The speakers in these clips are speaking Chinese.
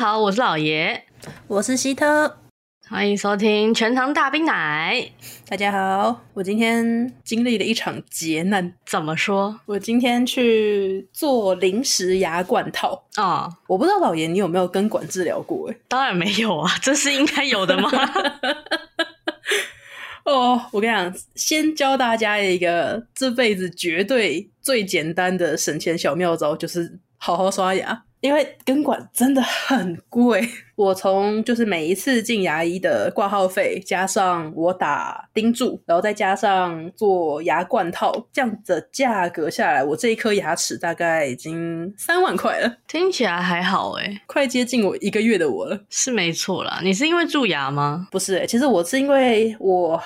好，我是老爷，我是希特，欢迎收听全糖大冰奶。大家好，我今天经历了一场劫难。怎么说？我今天去做临时牙冠套啊！哦、我不知道老爷你有没有根管治疗过？哎，当然没有啊，这是应该有的吗？哦，我跟你讲，先教大家一个这辈子绝对最简单的省钱小妙招，就是好好刷牙。因为根管真的很贵，我从就是每一次进牙医的挂号费，加上我打钉柱，然后再加上做牙冠套，这样的价格下来，我这一颗牙齿大概已经三万块了。听起来还好诶，快接近我一个月的我了。是没错啦，你是因为蛀牙吗？不是诶，其实我是因为我。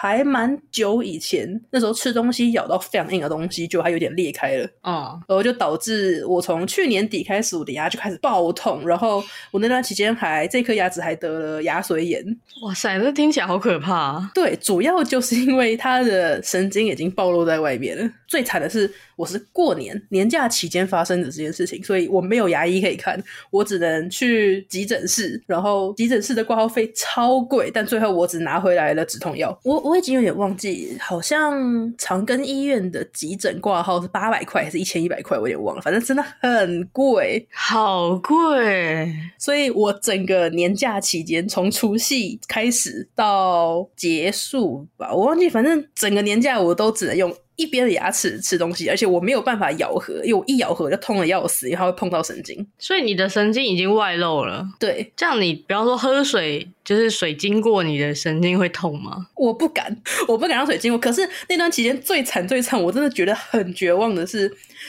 还蛮久以前，那时候吃东西咬到非常硬的东西，就还有点裂开了。啊，然后就导致我从去年底开始，我的牙就开始爆痛。然后我那段期间还这颗牙齿还得了牙髓炎。哇塞，这听起来好可怕啊！对，主要就是因为它的神经已经暴露在外面了。最惨的是，我是过年年假期间发生的这件事情，所以我没有牙医可以看，我只能去急诊室。然后急诊室的挂号费超贵，但最后我只拿回来了止痛药。我。我已经有点忘记，好像长庚医院的急诊挂号是八百块还是一千一百块，我有点忘了。反正真的很贵，好贵。所以我整个年假期间，从除夕开始到结束吧，我忘记，反正整个年假我都只能用。一边的牙齿吃东西，而且我没有办法咬合，因为我一咬合就痛的要死，因为它会碰到神经。所以你的神经已经外露了。对，这样你比方说喝水，就是水经过你的神经会痛吗？我不敢，我不敢让水经过。可是那段期间最惨最惨，我真的觉得很绝望的是，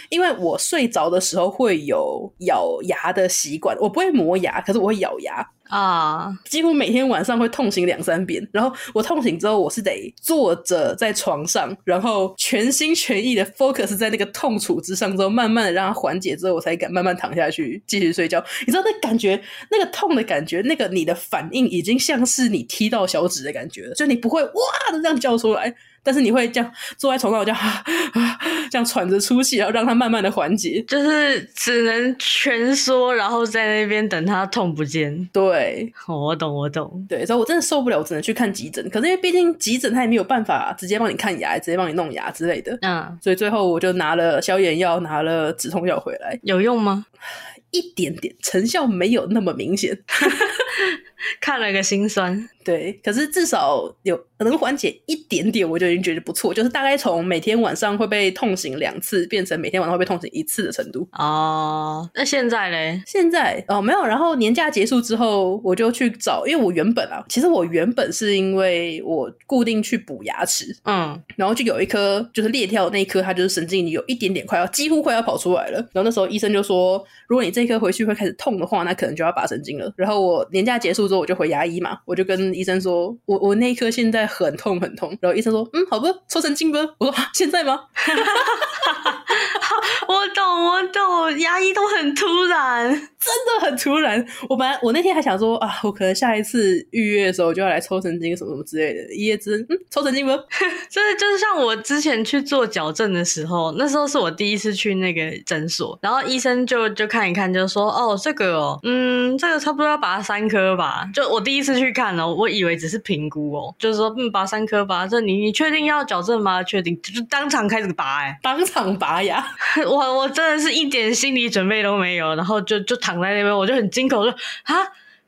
因为我睡着的时候会有咬牙的习惯，我不会磨牙，可是我会咬牙。啊，几乎每天晚上会痛醒两三遍，然后我痛醒之后，我是得坐着在床上，然后全心全意的 focus 在那个痛楚之上，之后慢慢的让它缓解之后，我才敢慢慢躺下去继续睡觉。你知道那感觉，那个痛的感觉，那个你的反应已经像是你踢到小指的感觉了，就你不会哇的这样叫出来。但是你会这样坐在床上，我就啊啊 这样喘着粗气，然后让它慢慢的缓解，就是只能蜷缩，然后在那边等它痛不见。对，我懂，我懂。对，所以我真的受不了，我只能去看急诊。可是因为毕竟急诊他也没有办法直接帮你看牙，直接帮你弄牙之类的。嗯，所以最后我就拿了消炎药，拿了止痛药回来。有用吗？一点点，成效没有那么明显。看了个心酸，对，可是至少有能缓解一点点，我就已经觉得不错。就是大概从每天晚上会被痛醒两次，变成每天晚上会被痛醒一次的程度。哦，那现在嘞？现在哦，没有。然后年假结束之后，我就去找，因为我原本啊，其实我原本是因为我固定去补牙齿，嗯，然后就有一颗就是裂掉的那一颗，它就是神经有一点点快要几乎快要跑出来了。然后那时候医生就说，如果你这一颗回去会开始痛的话，那可能就要拔神经了。然后我年假结束之后，我就回牙医嘛，我就跟医生说，我我那一颗现在很痛很痛。然后医生说，嗯，好吧，抽神经吧。我说现在吗？我懂，我懂，牙医都很突然，真的很突然。我本来我那天还想说啊，我可能下一次预约的时候就要来抽神经什么什么之类的。一夜之嗯，抽神经吗。就是就是像我之前去做矫正的时候，那时候是我第一次去那个诊所，然后医生就就看一看，就说哦，这个哦，嗯，这个差不多要拔三颗吧。就我第一次去看哦，我以为只是评估哦，就是说嗯，拔三颗吧。这你你确定要矫正吗？确定，就当场开始拔哎，当场拔牙。我我真的是一点心理准备都没有，然后就就躺在那边，我就很惊恐，说啊，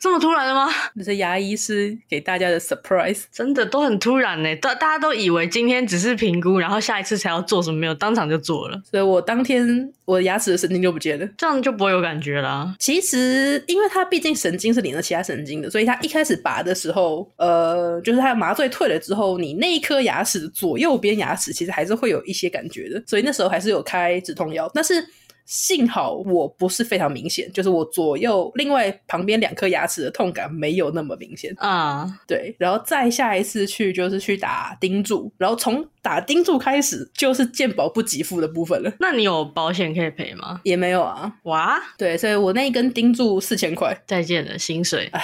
这么突然的吗？那是牙医师给大家的 surprise，真的都很突然呢。大大家都以为今天只是评估，然后下一次才要做什么，没有当场就做了。所以我当天我的牙齿的神经就不见了，这样就不会有感觉啦。其实，因为它毕竟神经是连着其他神经的，所以它一开始拔的时候，呃，就是它麻醉退了之后，你那一颗牙齿的左右边牙齿其实还是会有一些感觉的，所以那时候还是有开止痛药，但是。幸好我不是非常明显，就是我左右另外旁边两颗牙齿的痛感没有那么明显啊。Uh. 对，然后再下一次去就是去打钉柱，然后从打钉柱开始就是健保不给付的部分了。那你有保险可以赔吗？也没有啊。哇，对，所以我那一根钉柱四千块，再见了薪水。哎。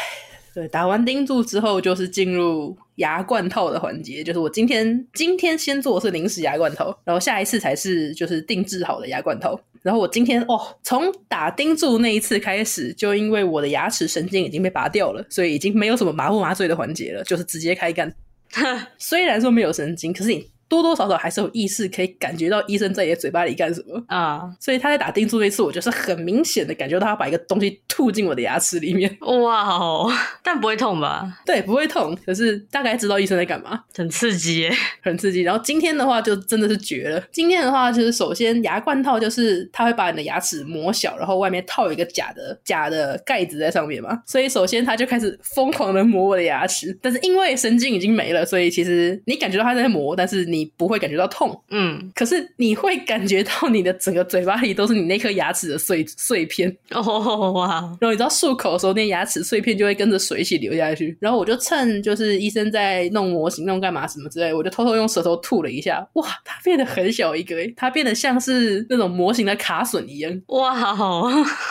对，打完钉柱之后就是进入牙冠套的环节，就是我今天今天先做的是临时牙冠套，然后下一次才是就是定制好的牙冠套。然后我今天哦，从打钉柱那一次开始，就因为我的牙齿神经已经被拔掉了，所以已经没有什么麻不麻醉的环节了，就是直接开干。虽然说没有神经，可是你。多多少少还是有意识可以感觉到医生在你的嘴巴里干什么啊，uh, 所以他在打钉柱那次，我就是很明显的感觉到他把一个东西吐进我的牙齿里面。哇哦，但不会痛吧？对，不会痛，可是大概知道医生在干嘛，很刺激耶，很刺激。然后今天的话就真的是绝了。今天的话就是首先牙冠套就是他会把你的牙齿磨小，然后外面套一个假的假的盖子在上面嘛，所以首先他就开始疯狂的磨我的牙齿。但是因为神经已经没了，所以其实你感觉到他在磨，但是你。你不会感觉到痛，嗯，可是你会感觉到你的整个嘴巴里都是你那颗牙齿的碎碎片哦哇！然后你知道漱口的时候，那牙齿碎片就会跟着水一起流下去。然后我就趁就是医生在弄模型、弄干嘛什么之类，我就偷偷用舌头吐了一下，哇，它变得很小一个，它变得像是那种模型的卡榫一样，哇，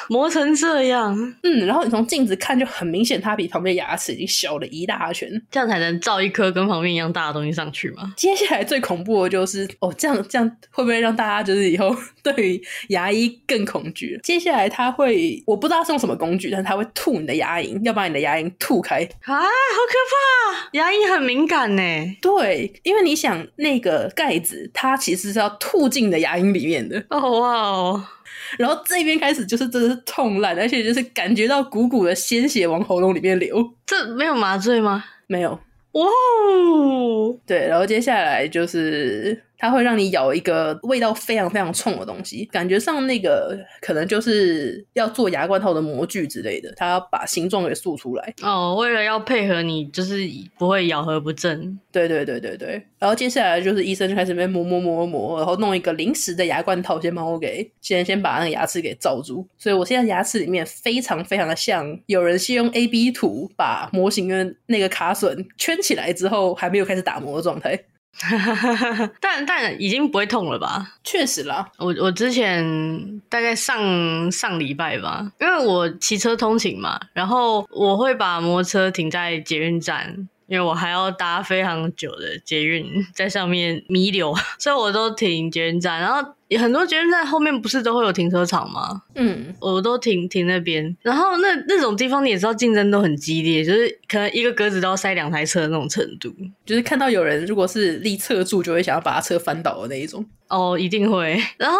磨成这样，嗯，然后你从镜子看就很明显，它比旁边牙齿已经小了一大圈，这样才能造一颗跟旁边一样大的东西上去吗？接下来最最恐怖的就是哦，这样这样会不会让大家就是以后 对于牙医更恐惧？接下来他会，我不知道是用什么工具，但是他会吐你的牙龈，要把你的牙龈吐开啊，好可怕！牙龈很敏感呢。对，因为你想那个盖子，它其实是要吐进你的牙龈里面的。哦哇哦，然后这边开始就是真的是痛烂，而且就是感觉到鼓鼓的鲜血往喉咙里面流。这没有麻醉吗？没有。哇哦，对，然后接下来就是。它会让你咬一个味道非常非常冲的东西，感觉上那个可能就是要做牙冠套的模具之类的，它要把形状给塑出来。哦，为了要配合你，就是不会咬合不正。对对对对对。然后接下来就是医生就开始在磨磨磨磨，然后弄一个临时的牙冠套，先帮我给先先把那个牙齿给罩住。所以我现在牙齿里面非常非常的像有人先用 A B 图把模型跟那个卡榫圈起来之后，还没有开始打磨的状态。但但已经不会痛了吧？确实啦，我我之前大概上上礼拜吧，因为我骑车通勤嘛，然后我会把摩托车停在捷运站。因为我还要搭非常久的捷运，在上面弥留，所以我都停捷运站。然后很多捷运站后面不是都会有停车场吗？嗯，我都停停那边。然后那那种地方你也知道，竞争都很激烈，就是可能一个格子都要塞两台车的那种程度。就是看到有人如果是立侧柱，就会想要把他车翻倒的那一种。哦，一定会。然后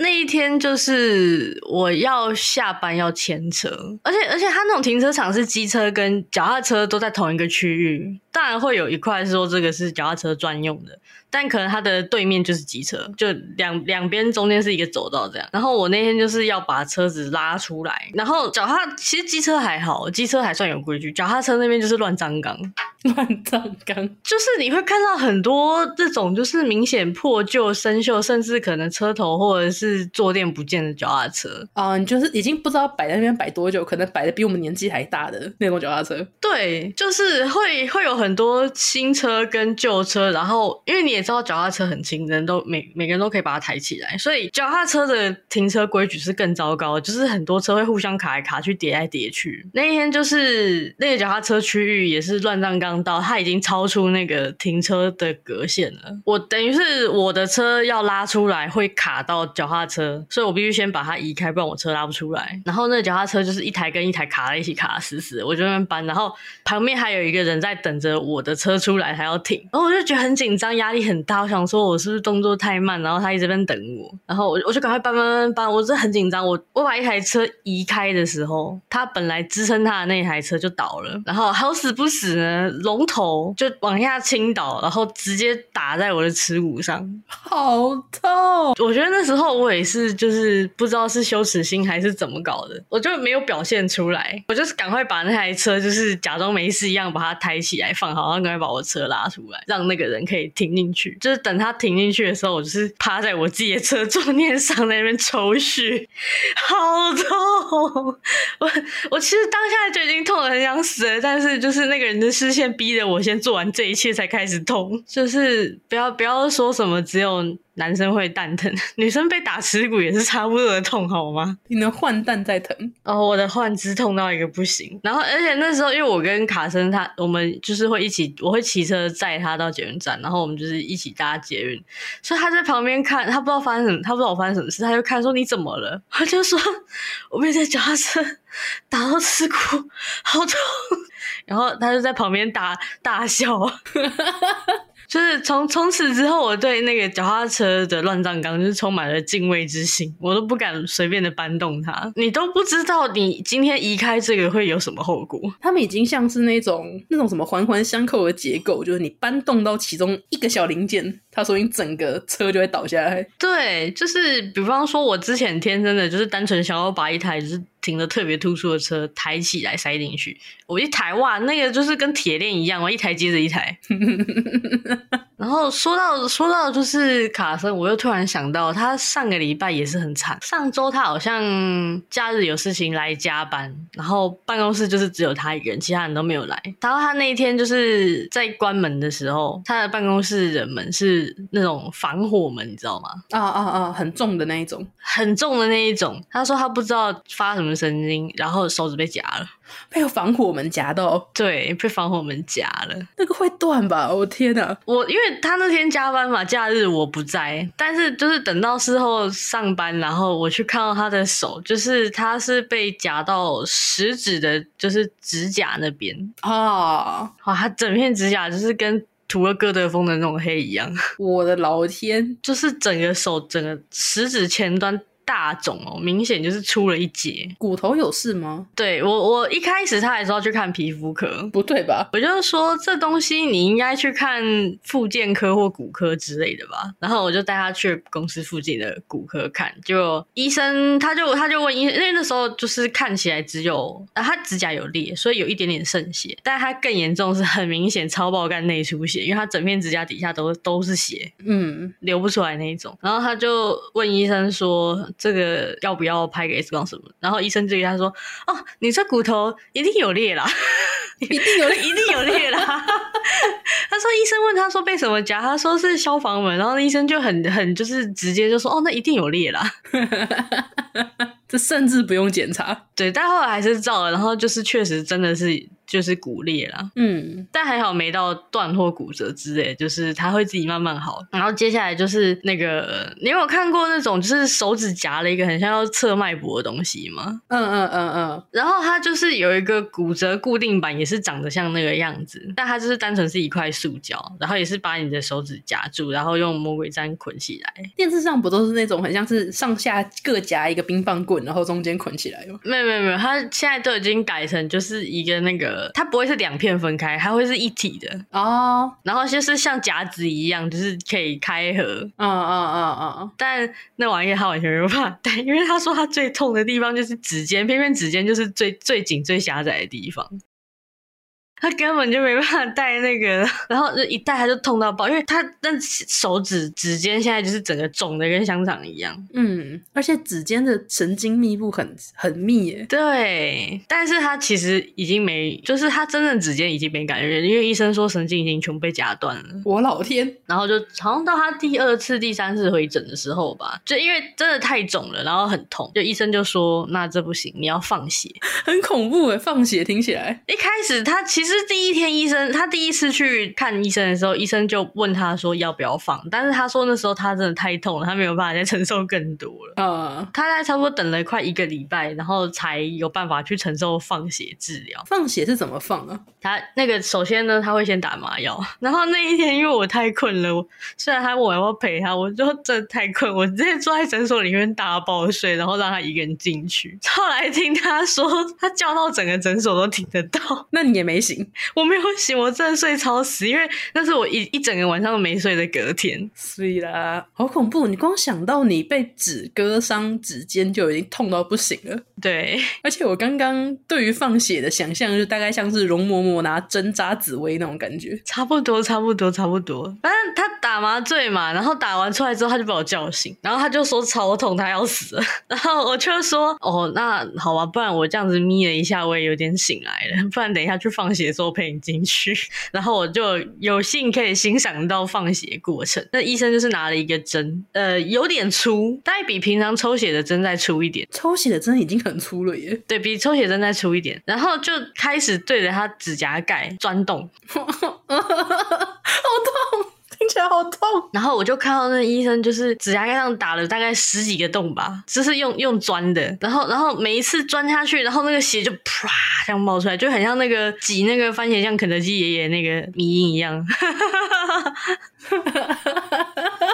那一天就是我要下班要牵车，而且而且他那种停车场是机车跟脚踏车都在同一个区域，当然会有一块是说这个是脚踏车专用的。但可能它的对面就是机车，就两两边中间是一个走道这样。然后我那天就是要把车子拉出来，然后脚踏其实机车还好，机车还算有规矩，脚踏车那边就是乱葬岗，乱葬岗就是你会看到很多这种就是明显破旧生锈，甚至可能车头或者是坐垫不见的脚踏车啊，你就是已经不知道摆在那边摆多久，可能摆的比我们年纪还大的那种脚踏车。对，就是会会有很多新车跟旧车，然后因为你也。知道脚踏车很轻，人都每每个人都可以把它抬起来，所以脚踏车的停车规矩是更糟糕，就是很多车会互相卡来卡去，叠来叠去。那一天就是那个脚踏车区域也是乱葬岗道，它已经超出那个停车的格线了。我等于是我的车要拉出来会卡到脚踏车，所以我必须先把它移开，不然我车拉不出来。然后那个脚踏车就是一台跟一台卡在一起，卡死死，我就那边搬。然后旁边还有一个人在等着我的车出来，还要停，然后我就觉得很紧张，压力很。很大，我想说，我是不是动作太慢？然后他一直在等我，然后我我就赶快搬搬搬搬，我真的很紧张。我我把一台车移开的时候，他本来支撑他的那台车就倒了，然后好死不死呢，龙头就往下倾倒，然后直接打在我的耻骨上，好痛！我觉得那时候我也是，就是不知道是羞耻心还是怎么搞的，我就没有表现出来，我就是赶快把那台车就是假装没事一样把它抬起来放好，然后赶快把我车拉出来，让那个人可以停进去。就是等他停进去的时候，我就是趴在我自己的车座面上，那边抽血，好痛！我我其实当下就已经痛得很想死了，但是就是那个人的视线逼着我先做完这一切才开始痛，就是不要不要说什么只有。男生会蛋疼，女生被打耻骨也是差不多的痛，好吗？你能换蛋再疼哦，我的换肢痛到一个不行。然后，而且那时候因为我跟卡森他，我们就是会一起，我会骑车载他到捷运站，然后我们就是一起搭捷运，所以他在旁边看，他不知道发生什么，他不知道我发生什么事，他就看说你怎么了？他就说我被这脚踏车打到耻骨，好痛。然后他就在旁边大大笑。就是从从此之后，我对那个脚踏车的乱葬岗就是充满了敬畏之心，我都不敢随便的搬动它。你都不知道你今天移开这个会有什么后果。他们已经像是那种那种什么环环相扣的结构，就是你搬动到其中一个小零件，它说你整个车就会倒下来。对，就是比方说，我之前天真的就是单纯想要把一台就是。停的特别突出的车抬起来塞进去，我一抬哇，那个就是跟铁链一样，我一台接着一台。然后说到说到就是卡森，我又突然想到，他上个礼拜也是很惨。上周他好像假日有事情来加班，然后办公室就是只有他一个人，其他人都没有来。然后他那一天就是在关门的时候，他的办公室的门是那种防火门，你知道吗？啊啊啊，很重的那一种，很重的那一种。他说他不知道发什么神经，然后手指被夹了。被防火门夹到，对，被防火门夹了，那个会断吧？我天哪！我因为他那天加班嘛，假日我不在，但是就是等到事后上班，然后我去看到他的手，就是他是被夹到食指的，就是指甲那边啊！哇，他整片指甲就是跟涂了哥德风的那种黑一样。我的老天，就是整个手，整个食指前端。大肿哦，明显就是出了一截。骨头有事吗？对，我，我一开始他还说要去看皮肤科，不对吧？我就说这东西你应该去看复健科或骨科之类的吧。然后我就带他去公司附近的骨科看，就医生他就他就问医生，因为那时候就是看起来只有啊，他指甲有裂，所以有一点点渗血，但他更严重是很明显超爆干内出血，因为他整片指甲底下都都是血，嗯，流不出来那一种。然后他就问医生说。这个要不要拍个 X 光什么？然后医生就跟他说：“哦，你这骨头一定有裂啦，一定有裂，一定有裂啦。”他说：“医生问他说被什么夹？他说是消防门。”然后医生就很很就是直接就说：“哦，那一定有裂啦。”这甚至不用检查，对，但后来还是照了。然后就是确实真的是。就是骨裂啦，嗯，但还好没到断或骨折之类，就是它会自己慢慢好。然后接下来就是那个，你有看过那种就是手指夹了一个很像要测脉搏的东西吗？嗯嗯嗯嗯。然后它就是有一个骨折固定板，也是长得像那个样子，但它就是单纯是一块塑胶，然后也是把你的手指夹住，然后用魔鬼毡捆起来。电视上不都是那种很像是上下各夹一个冰棒棍，然后中间捆起来吗？没有没有没有，它现在都已经改成就是一个那个。它不会是两片分开，它会是一体的哦。Oh. 然后就是像夹子一样，就是可以开合。嗯嗯嗯嗯。但那玩意他完全没有办法戴，因为他说他最痛的地方就是指尖，偏偏指尖就是最最紧、最狭窄的地方。他根本就没办法戴那个，然后一戴他就痛到爆，因为他那手指指尖现在就是整个肿的跟香肠一样。嗯，而且指尖的神经密布很很密耶。对，但是他其实已经没，就是他真正指尖已经没感觉，因为医生说神经已经全部被夹断了。我老天！然后就好像到他第二次、第三次回诊的时候吧，就因为真的太肿了，然后很痛，就医生就说：“那这不行，你要放血。”很恐怖诶，放血听起来。一开始他其实。是第一天，医生他第一次去看医生的时候，医生就问他说要不要放，但是他说那时候他真的太痛了，他没有办法再承受更多了。嗯，他在差不多等了快一个礼拜，然后才有办法去承受放血治疗。放血是怎么放啊？他那个首先呢，他会先打麻药，然后那一天因为我太困了，虽然他问我要不要陪他，我就真的太困，我直接坐在诊所里面大爆睡，然后让他一个人进去。后来听他说，他叫到整个诊所都听得到，那你也没醒。我没有醒，我真的睡超死，因为那是我一一整个晚上都没睡的隔天。睡啦，好恐怖！你光想到你被纸割伤指尖就已经痛到不行了。对，而且我刚刚对于放血的想象，就大概像是容嬷嬷拿针扎紫薇那种感觉，差不多，差不多，差不多。反正他打麻醉嘛，然后打完出来之后，他就把我叫醒，然后他就说超痛，他要死了。然后我就说，哦，那好吧，不然我这样子眯了一下，我也有点醒来了。不然等一下去放血的时候陪你进去。然后我就有幸可以欣赏到放血过程。那医生就是拿了一个针，呃，有点粗，大概比平常抽血的针再粗一点。抽血的针已经很粗了耶，对，比抽血针再粗一点。然后就开始对着他指甲盖钻洞，起来好痛，然后我就看到那医生就是指甲盖上打了大概十几个洞吧，就是用用钻的，然后然后每一次钻下去，然后那个血就啪这样冒出来，就很像那个挤那个番茄酱肯德基爷爷那个迷音一样。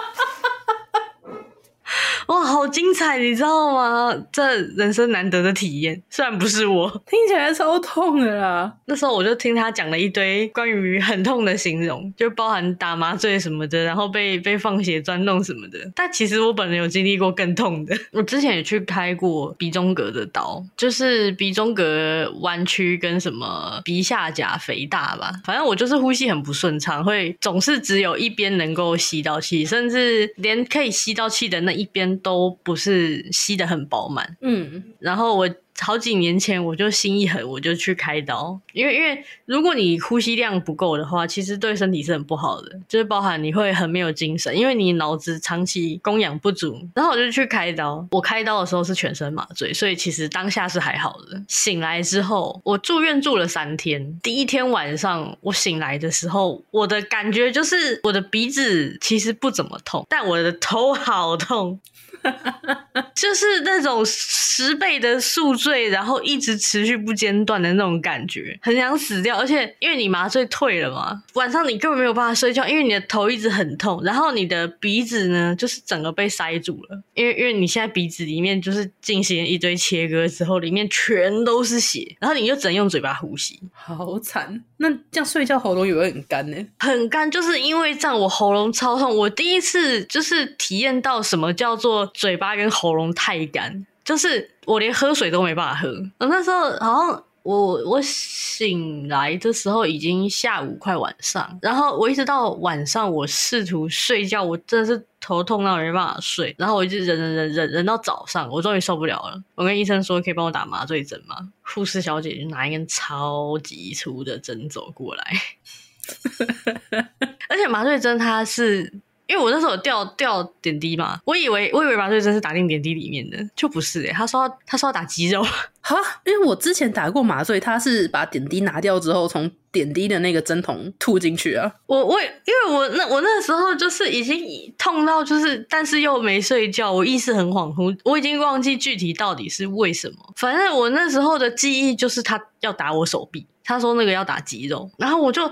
哇，好精彩，你知道吗？这人生难得的体验，虽然不是我，听起来超痛的啦。那时候我就听他讲了一堆关于很痛的形容，就包含打麻醉什么的，然后被被放血钻弄什么的。但其实我本人有经历过更痛的，我之前也去开过鼻中隔的刀，就是鼻中隔弯曲跟什么鼻下甲肥大吧。反正我就是呼吸很不顺畅，会总是只有一边能够吸到气，甚至连可以吸到气的那一边。都不是吸的很饱满，嗯，然后我。好几年前我就心一狠，我就去开刀，因为因为如果你呼吸量不够的话，其实对身体是很不好的，就是包含你会很没有精神，因为你脑子长期供氧不足。然后我就去开刀，我开刀的时候是全身麻醉，所以其实当下是还好的。醒来之后，我住院住了三天，第一天晚上我醒来的时候，我的感觉就是我的鼻子其实不怎么痛，但我的头好痛，就是那种十倍的宿醉。然后一直持续不间断的那种感觉，很想死掉。而且因为你麻醉退了嘛，晚上你根本没有办法睡觉，因为你的头一直很痛，然后你的鼻子呢，就是整个被塞住了。因为因为你现在鼻子里面就是进行一堆切割之后，里面全都是血，然后你就只能用嘴巴呼吸，好惨。那这样睡觉喉咙也会很干呢？很干，就是因为这样我喉咙超痛。我第一次就是体验到什么叫做嘴巴跟喉咙太干。就是我连喝水都没办法喝，我那时候好像我我醒来的时候已经下午快晚上，然后我一直到晚上我试图睡觉，我真的是头痛到没办法睡，然后我一直忍忍忍忍忍到早上，我终于受不了了，我跟医生说可以帮我打麻醉针吗？护士小姐就拿一根超级粗的针走过来，而且麻醉针它是。因为我那时候有吊吊点滴嘛，我以为我以为麻醉针是打进点滴里面的，就不是诶、欸、他说他说要打肌肉 哈，因为我之前打过麻醉，他是把点滴拿掉之后，从点滴的那个针筒吐进去啊。我我因为我那我那时候就是已经痛到就是，但是又没睡觉，我意识很恍惚，我已经忘记具体到底是为什么。反正我那时候的记忆就是他要打我手臂，他说那个要打肌肉，然后我就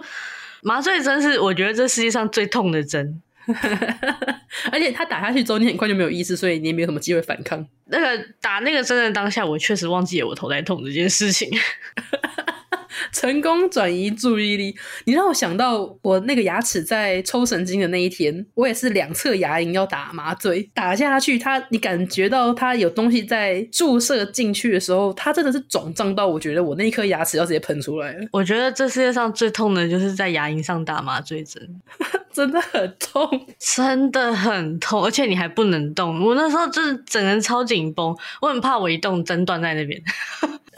麻醉针是我觉得这世界上最痛的针。而且他打下去之后，你很快就没有意识，所以你也没有什么机会反抗。那个打那个真的当下，我确实忘记了我头在痛这件事情。成功转移注意力，你让我想到我那个牙齿在抽神经的那一天，我也是两侧牙龈要打麻醉，打下去，它你感觉到它有东西在注射进去的时候，它真的是肿胀到我觉得我那一颗牙齿要直接喷出来了。我觉得这世界上最痛的就是在牙龈上打麻醉针，真的很痛，真的很痛，而且你还不能动。我那时候就是整个人超紧绷，我很怕我一动针断在那边。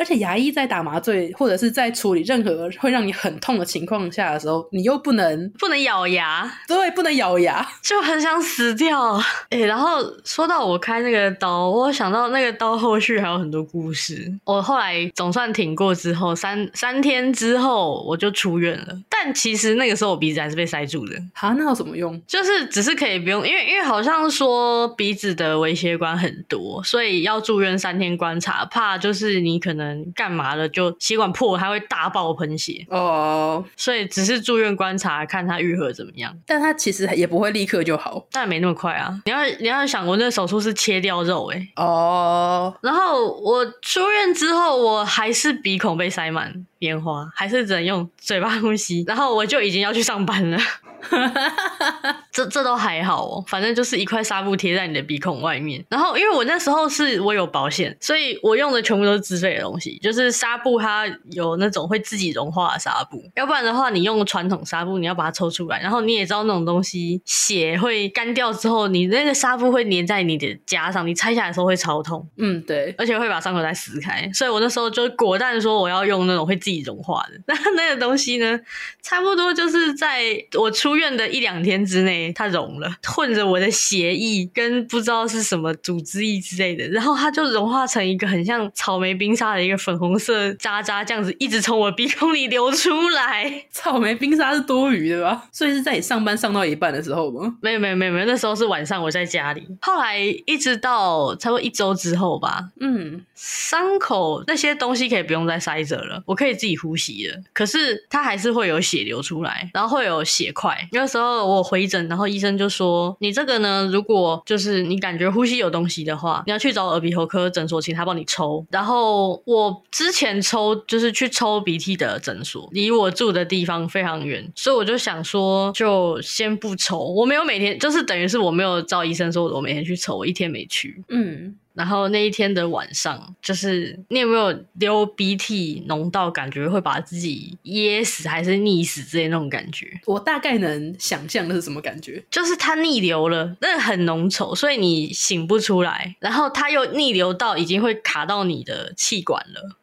而且牙医在打麻醉或者是在处理任何会让你很痛的情况下的时候，你又不能不能咬牙，对，不能咬牙，就很想死掉。哎、欸，然后说到我开那个刀，我想到那个刀后续还有很多故事。我后来总算挺过之后，三三天之后我就出院了。但其实那个时候我鼻子还是被塞住的。啊，那有什么用？就是只是可以不用，因为因为好像说鼻子的微血管很多，所以要住院三天观察，怕就是你可能。干嘛了？就血管破，还会大爆喷血哦。Oh. 所以只是住院观察，看他愈合怎么样。但他其实也不会立刻就好，但没那么快啊。你要你要想，我那个手术是切掉肉哎。哦。Oh. 然后我出院之后，我还是鼻孔被塞满。棉花，还是只能用嘴巴呼吸。然后我就已经要去上班了。这这都还好哦，反正就是一块纱布贴在你的鼻孔外面。然后因为我那时候是我有保险，所以我用的全部都是自费的东西，就是纱布它有那种会自己融化的纱布，要不然的话你用传统纱布，你要把它抽出来，然后你也知道那种东西血会干掉之后，你那个纱布会粘在你的痂上，你拆下来的时候会超痛。嗯，对，而且会把伤口再撕开。所以我那时候就果断说我要用那种会自己融化的。那那个东西呢，差不多就是在我出院的一两天之内，它融了，混着我的血液跟不知道是什么组织液之类的，然后它就融化成一个很像草莓冰沙的一个粉红色渣渣，这样子一直从我鼻孔里流出来。草莓冰沙是多余的吧？所以是在你上班上到一半的时候吗？没有没有没有没有，那时候是晚上我在家里。后来一直到差不多一周之后吧，嗯，伤口那些东西可以不用再塞着了，我可以自己呼吸了。可是它还是会有血流出来，然后会有血块。那时候我回诊，然后医生就说：“你这个呢，如果就是你感觉呼吸有东西的话，你要去找耳鼻喉科诊所，请他帮你抽。”然后我之前抽就是去抽鼻涕的诊所，离我住的地方非常远，所以我就想说，就先不抽。我没有每天，就是等于是我没有照医生说，我每天去抽，我一天没去。嗯。然后那一天的晚上，就是你有没有流鼻涕浓到感觉会把自己噎死还是溺死之类那种感觉？我大概能想象的是什么感觉，就是它逆流了，那很浓稠，所以你醒不出来，然后它又逆流到已经会卡到你的气管了。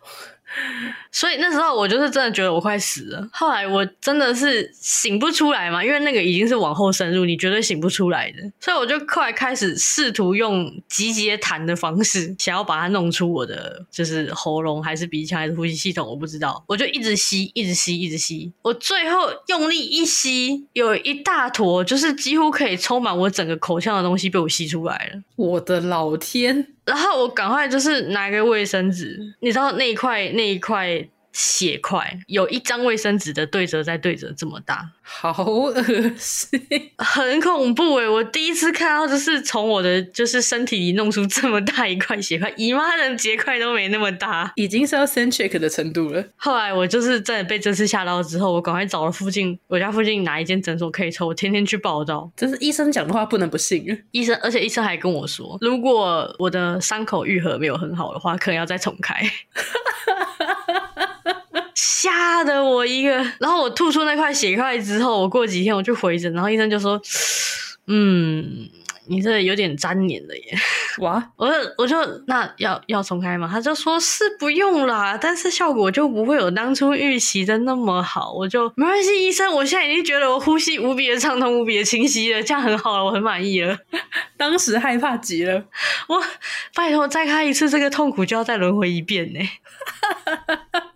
所以那时候我就是真的觉得我快死了。后来我真的是醒不出来嘛，因为那个已经是往后深入，你绝对醒不出来的。所以我就后来开始试图用集结痰的方式，想要把它弄出我的就是喉咙还是鼻腔还是呼吸系统，我不知道。我就一直吸，一直吸，一直吸。我最后用力一吸，有一大坨就是几乎可以充满我整个口腔的东西被我吸出来了。我的老天！然后我赶快就是拿个卫生纸，你知道那一块那一块血块，有一张卫生纸的对折再对折这么大。好恶心，很恐怖诶，我第一次看到就是从我的就是身体里弄出这么大一块血块，姨妈的结块都没那么大，已经是要 send check 的程度了。后来我就是真的被这次吓到之后，我赶快找了附近我家附近哪一间诊所可以抽，我天天去报道。就是医生讲的话不能不信，医生，而且医生还跟我说，如果我的伤口愈合没有很好的话，可能要再重开。吓得我一个，然后我吐出那块血块之后，我过几天我就回诊，然后医生就说：“ 嗯，你这有点粘黏了耶。”哇！我就我就那要要重开吗？他就说是不用啦，但是效果就不会有当初预期的那么好。我就没关系，医生，我现在已经觉得我呼吸无比的畅通，无比的清晰了，这样很好了，我很满意了。当时害怕极了，我拜托再开一次，这个痛苦就要再轮回一遍呢。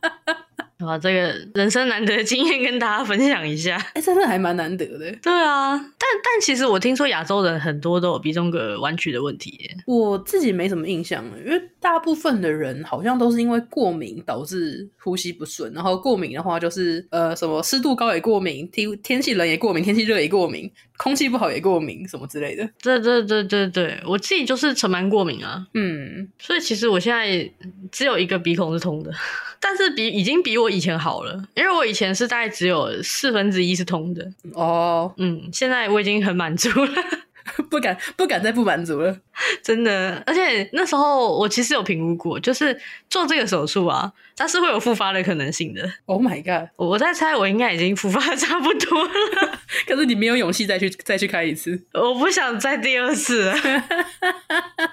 啊，这个人生难得的经验跟大家分享一下，哎、欸，真的还蛮难得的。对啊，但但其实我听说亚洲人很多都有鼻中隔弯曲的问题，我自己没什么印象，因为大部分的人好像都是因为过敏导致呼吸不顺，然后过敏的话就是呃什么湿度高也过敏，天天气冷也过敏，天气热也过敏，空气不好也过敏，什么之类的。对对对对对，我自己就是尘螨过敏啊，嗯，所以其实我现在只有一个鼻孔是通的，但是比已经比我以前好了，因为我以前是大概只有四分之一是通的哦，嗯，现在我已经很满足了，不敢不敢再不满足了，真的，而且那时候我其实有评估过，就是做这个手术啊，它是会有复发的可能性的。Oh my god，我在猜我应该已经复发的差不多了，可是你没有勇气再去再去开一次，我不想再第二次了。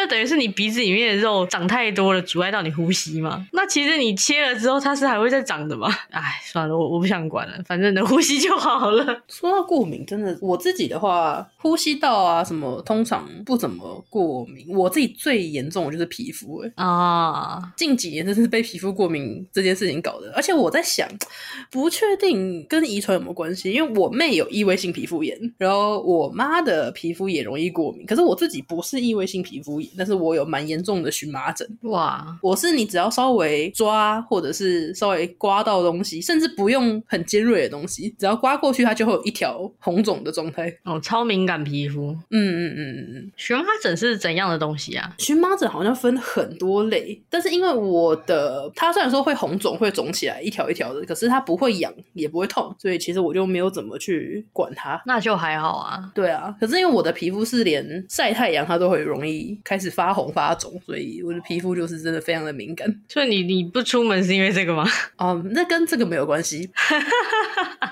就等于是你鼻子里面的肉长太多了，阻碍到你呼吸嘛。那其实你切了之后，它是还会再长的嘛？哎，算了，我我不想管了，反正能呼吸就好了。说到过敏，真的，我自己的话，呼吸道啊什么，通常不怎么过敏。我自己最严重的就是皮肤，哎啊，近几年真是被皮肤过敏这件事情搞的。而且我在想，不确定跟遗传有没有关系，因为我妹有异位性皮肤炎，然后我妈的皮肤也容易过敏，可是我自己不是异位性皮肤敷衍，但是我有蛮严重的荨麻疹。哇，我是你只要稍微抓或者是稍微刮到东西，甚至不用很尖锐的东西，只要刮过去，它就会有一条红肿的状态。哦，超敏感皮肤。嗯嗯嗯嗯嗯，荨麻疹是怎样的东西啊？荨麻疹好像分很多类，但是因为我的它虽然说会红肿，会肿起来一条一条的，可是它不会痒，也不会痛，所以其实我就没有怎么去管它。那就还好啊。对啊，可是因为我的皮肤是连晒太阳它都会容易开始发红发肿，所以我的皮肤就是真的非常的敏感。所以你你不出门是因为这个吗？哦，那跟这个没有关系。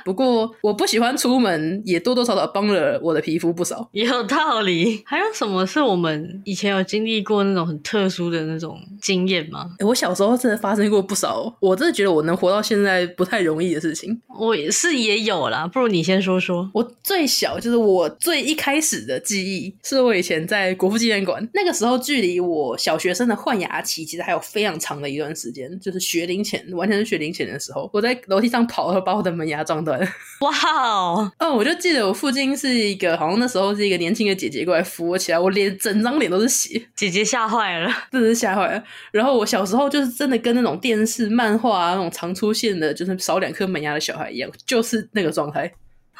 不过我不喜欢出门，也多多少少帮了我的皮肤不少。有道理。还有什么是我们以前有经历过那种很特殊的那种经验吗？我小时候真的发生过不少，我真的觉得我能活到现在不太容易的事情。我也是也有啦，不如你先说说。我最小就是我最一开始的记忆，是我以前在国父纪念馆，那个时候距离我小学生的换牙期其实还有非常长的一段时间，就是学龄前，完全是学龄前的时候，我在楼梯上跑，把我的门牙撞断。哇哦！嗯，我就记得我附近是一个，好像那时候是一个年轻的姐姐过来扶我起来，我脸整张脸都是血，姐姐吓坏了，真的是吓坏了。然后我小时候就是真的跟那种电视、漫画啊那种常出现的，就是少两颗门牙的小孩一样，就是那个状态。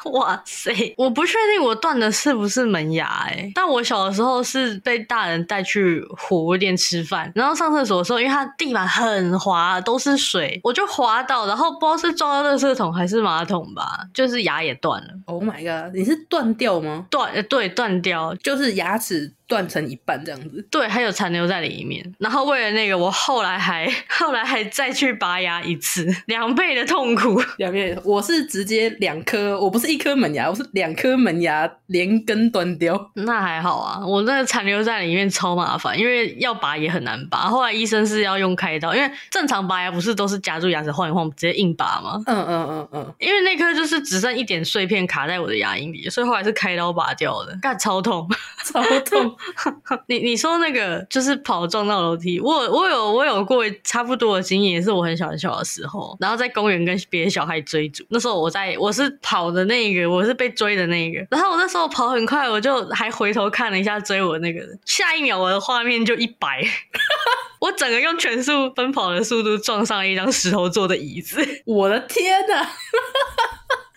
哇塞！我不确定我断的是不是门牙哎、欸，但我小的时候是被大人带去火锅店吃饭，然后上厕所的时候，因为它地板很滑，都是水，我就滑倒，然后不知道是撞到垃圾桶还是马桶吧，就是牙也断了。Oh my god！你是断掉吗？断，对，断掉，就是牙齿。断成一半这样子，对，还有残留在里面。然后为了那个，我后来还后来还再去拔牙一次，两倍的痛苦。两倍，我是直接两颗，我不是一颗门牙，我是两颗门牙连根断掉。那还好啊，我那个残留在里面超麻烦，因为要拔也很难拔。后来医生是要用开刀，因为正常拔牙不是都是夹住牙齿晃一晃，直接硬拔吗？嗯嗯嗯嗯。因为那颗就是只剩一点碎片卡在我的牙龈里，所以后来是开刀拔掉的，干超痛，超痛。你你说那个就是跑撞到楼梯，我我有我有过差不多的经验，也是我很小很小的时候，然后在公园跟别的小孩追逐，那时候我在我是跑的那一个，我是被追的那一个，然后我那时候跑很快，我就还回头看了一下追我那个人，下一秒我的画面就一白，我整个用全速奔跑的速度撞上了一张石头做的椅子，我的天呐！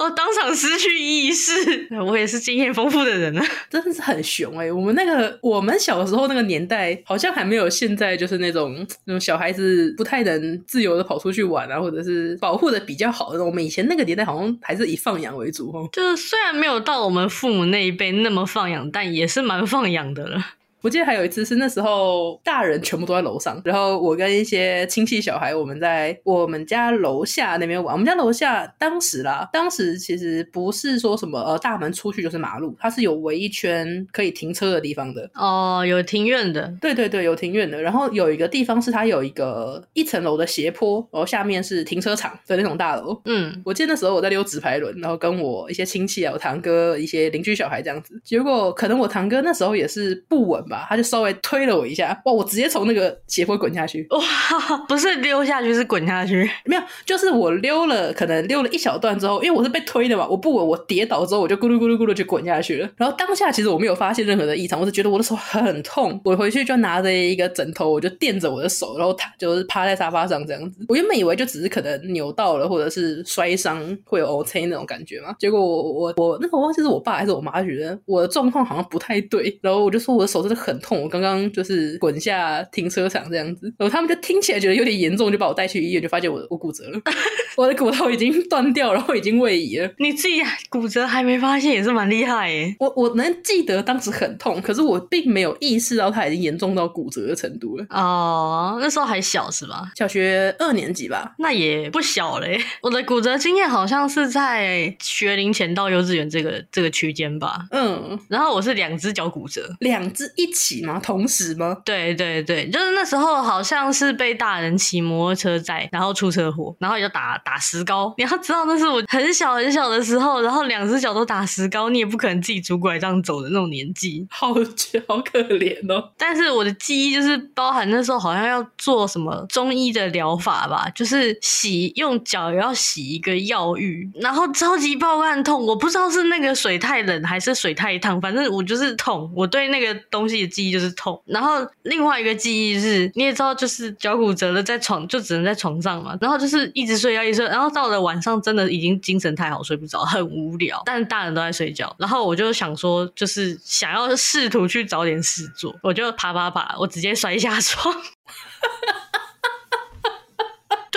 我当场失去意识，我也是经验丰富的人啊，真的是很熊哎、欸！我们那个我们小时候那个年代，好像还没有现在就是那种那种小孩子不太能自由的跑出去玩啊，或者是保护的比较好的。我们以前那个年代好像还是以放养为主哦，就是虽然没有到我们父母那一辈那么放养，但也是蛮放养的了。我记得还有一次是那时候大人全部都在楼上，然后我跟一些亲戚小孩，我们在我们家楼下那边玩。我们家楼下当时啦，当时其实不是说什么呃大门出去就是马路，它是有围一圈可以停车的地方的。哦，有庭院的。对对对，有庭院的。然后有一个地方是它有一个一层楼的斜坡，然后下面是停车场的那种大楼。嗯，我记得那时候我在溜直排轮，然后跟我一些亲戚啊，我堂哥、一些邻居小孩这样子。结果可能我堂哥那时候也是不稳。他就稍微推了我一下，哇！我直接从那个斜坡滚下去，哇！不是溜下去，是滚下去。没有，就是我溜了，可能溜了一小段之后，因为我是被推的嘛，我不稳，我跌倒之后，我就咕噜咕噜咕噜就滚下去了。然后当下其实我没有发现任何的异常，我是觉得我的手很痛。我回去就拿着一个枕头，我就垫着我的手，然后他就是趴在沙发上这样子。我原本以为就只是可能扭到了，或者是摔伤会有 OK 那种感觉嘛。结果我我我那个我忘记是我爸还是我妈觉得我的状况好像不太对，然后我就说我的手真的很痛。我刚刚就是滚下停车场这样子，然后他们就听起来觉得有点严重，就把我带去医院，就发现我 我骨折了，我的骨头已经断掉，然后已经位移了。你自己骨折还没发现，也是蛮厉害耶。我我能记得当时很痛，可是我并没有意识到它已经严重到骨折的程度了。哦，那时候还小是吧？小学二年级吧？那也不小嘞。我的骨折经验好像是在学龄前到幼稚园这个这个区间吧。嗯，然后我是两只脚骨折，两只一起吗？同时吗？对对对，就是那时候好像是被大人骑摩托车载，然后出车祸，然后也就打打石膏。你要知道那是我很小很小的时候，然后两只脚都打石膏，你也不可能自己拄拐杖走的那种年纪，好绝，好可怜哦。但是我的记忆就是包含那时候好像要做什么中医的疗法吧，就是洗用脚要洗一个药浴，然后超级爆汗痛，我不知道是那个水太冷还是水太烫，反正我就是痛，我对那个东西。的记忆就是痛。然后另外一个记忆是，你也知道，就是脚骨折了，在床就只能在床上嘛。然后就是一直睡觉，一直睡。然后到了晚上，真的已经精神太好，睡不着，很无聊。但是大人都在睡觉，然后我就想说，就是想要试图去找点事做，我就爬爬爬，我直接摔下床。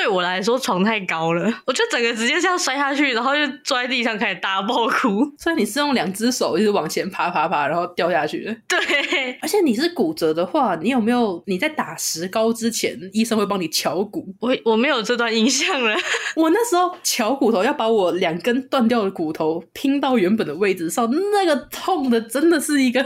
对我来说，床太高了，我就整个直接这样摔下去，然后就坐在地上开始大爆哭。所以你是用两只手一直往前爬爬爬，然后掉下去的。对，而且你是骨折的话，你有没有你在打石膏之前，医生会帮你敲骨？我我没有这段印象了。我那时候敲骨头要把我两根断掉的骨头拼到原本的位置上，那个痛的真的是一个，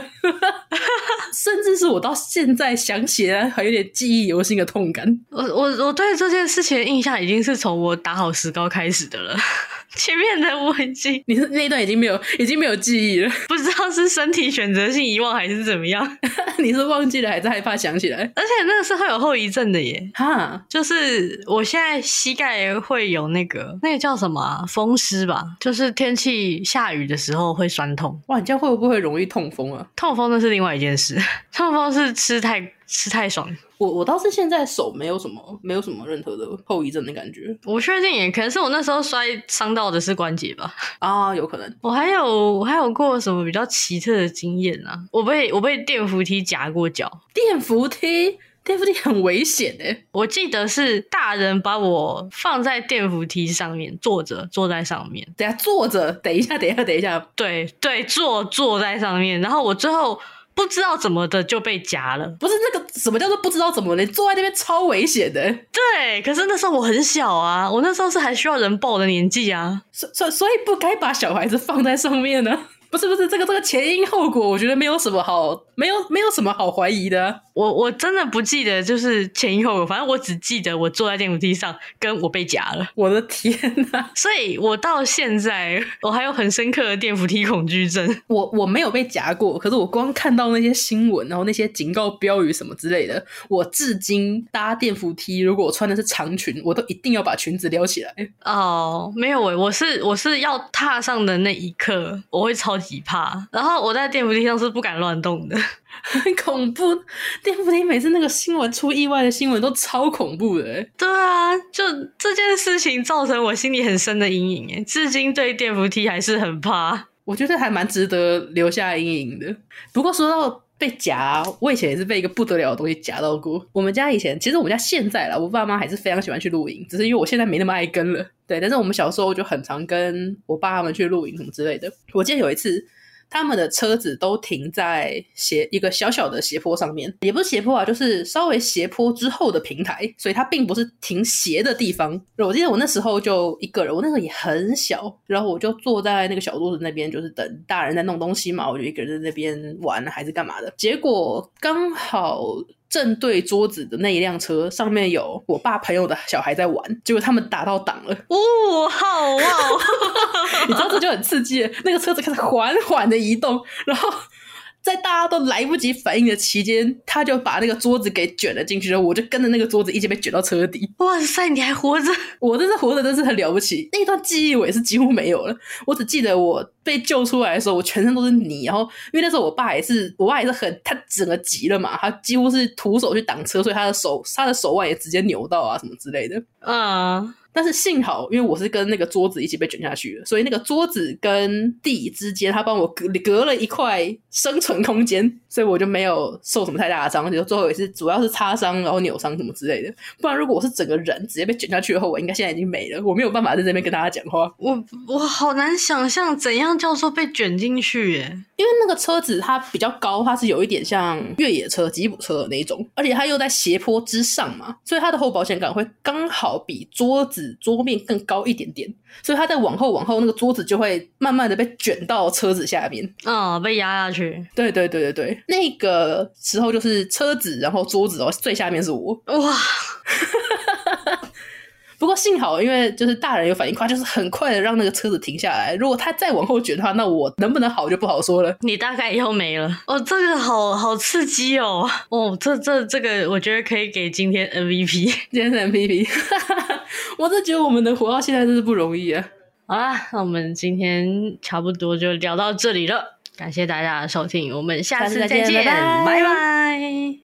甚至是我到现在想起来还有点记忆犹新的痛感。我我我对这件事情。印象已经是从我打好石膏开始的了，前面的我已经，你是那一段已经没有，已经没有记忆了，不知道是身体选择性遗忘还是怎么样。你是忘记了还是害怕想起来？而且那个是会有后遗症的耶，哈，就是我现在膝盖会有那个那个叫什么啊？风湿吧，就是天气下雨的时候会酸痛。哇，你这样会不会容易痛风啊？痛风那是另外一件事，痛风是吃太吃太爽。我我倒是现在手没有什么，没有什么任何的后遗症的感觉。我确定也可能是我那时候摔伤到的是关节吧？啊，有可能。我还有我还有过什么比较奇特的经验啊？我被我被电扶梯夹过脚。电扶梯，电扶梯很危险诶。我记得是大人把我放在电扶梯上面坐着，坐在上面。等下坐着，等一下，等一下，等一下。对对，坐坐在上面，然后我最后。不知道怎么的就被夹了，不是那个什么叫做不知道怎么的，坐在那边超危险的。对，可是那时候我很小啊，我那时候是还需要人抱的年纪啊，所所所以不该把小孩子放在上面呢。不是不是，这个这个前因后果，我觉得没有什么好，没有没有什么好怀疑的。我我真的不记得就是前因后果，反正我只记得我坐在电扶梯上，跟我被夹了。我的天哪！所以我到现在我还有很深刻的电扶梯恐惧症。我我没有被夹过，可是我光看到那些新闻，然后那些警告标语什么之类的，我至今搭电扶梯，如果我穿的是长裙，我都一定要把裙子撩起来。哦，没有我，我是我是要踏上的那一刻，我会超。级怕，然后我在电扶梯上是不敢乱动的，很 恐怖。电扶梯每次那个新闻出意外的新闻都超恐怖的。对啊，就这件事情造成我心里很深的阴影诶，至今对电扶梯还是很怕。我觉得还蛮值得留下阴影的。不过说到被夹，我以前也是被一个不得了的东西夹到过。我们家以前，其实我们家现在啦，我爸妈还是非常喜欢去露营，只是因为我现在没那么爱跟了。对，但是我们小时候就很常跟我爸他们去露营什么之类的。我记得有一次。他们的车子都停在斜一个小小的斜坡上面，也不是斜坡啊，就是稍微斜坡之后的平台，所以它并不是停斜的地方。我记得我那时候就一个人，我那时候也很小，然后我就坐在那个小桌子那边，就是等大人在弄东西嘛，我就一个人在那边玩还是干嘛的。结果刚好。正对桌子的那一辆车上面有我爸朋友的小孩在玩，结果他们打到档了。哦，好哇！你知道这就很刺激，那个车子开始缓缓的移动，然后。在大家都来不及反应的期间，他就把那个桌子给卷了进去，然后我就跟着那个桌子一起被卷到车底。哇塞，你还活着！我真是活着，真是很了不起。那段记忆我也是几乎没有了，我只记得我被救出来的时候，我全身都是泥。然后因为那时候我爸也是，我爸也是很，他整个急了嘛，他几乎是徒手去挡车，所以他的手，他的手腕也直接扭到啊什么之类的。嗯。但是幸好，因为我是跟那个桌子一起被卷下去的，所以那个桌子跟地之间，他帮我隔隔了一块生存空间，所以我就没有受什么太大的伤，就最后也是主要是擦伤，然后扭伤什么之类的。不然如果我是整个人直接被卷下去的话，我应该现在已经没了，我没有办法在这边跟大家讲话。我我好难想象怎样叫做被卷进去耶，因为那个车子它比较高，它是有一点像越野车、吉普车的那种，而且它又在斜坡之上嘛，所以它的后保险杆会刚好比桌子。桌面更高一点点，所以他在往后往后，那个桌子就会慢慢的被卷到车子下面，嗯，被压下去。对对对对对，那个时候就是车子，然后桌子哦，最下面是我，哇。不过幸好，因为就是大人有反应快，就是很快的让那个车子停下来。如果他再往后卷的话，那我能不能好就不好说了。你大概以后没了哦，这个好好刺激哦，哦，这这这个我觉得可以给今天 MVP，今天是 MVP，我都觉得我们能活到现在真是不容易啊。好啦，那我们今天差不多就聊到这里了。感谢大家的收听，我们下次再见再见，拜拜拜拜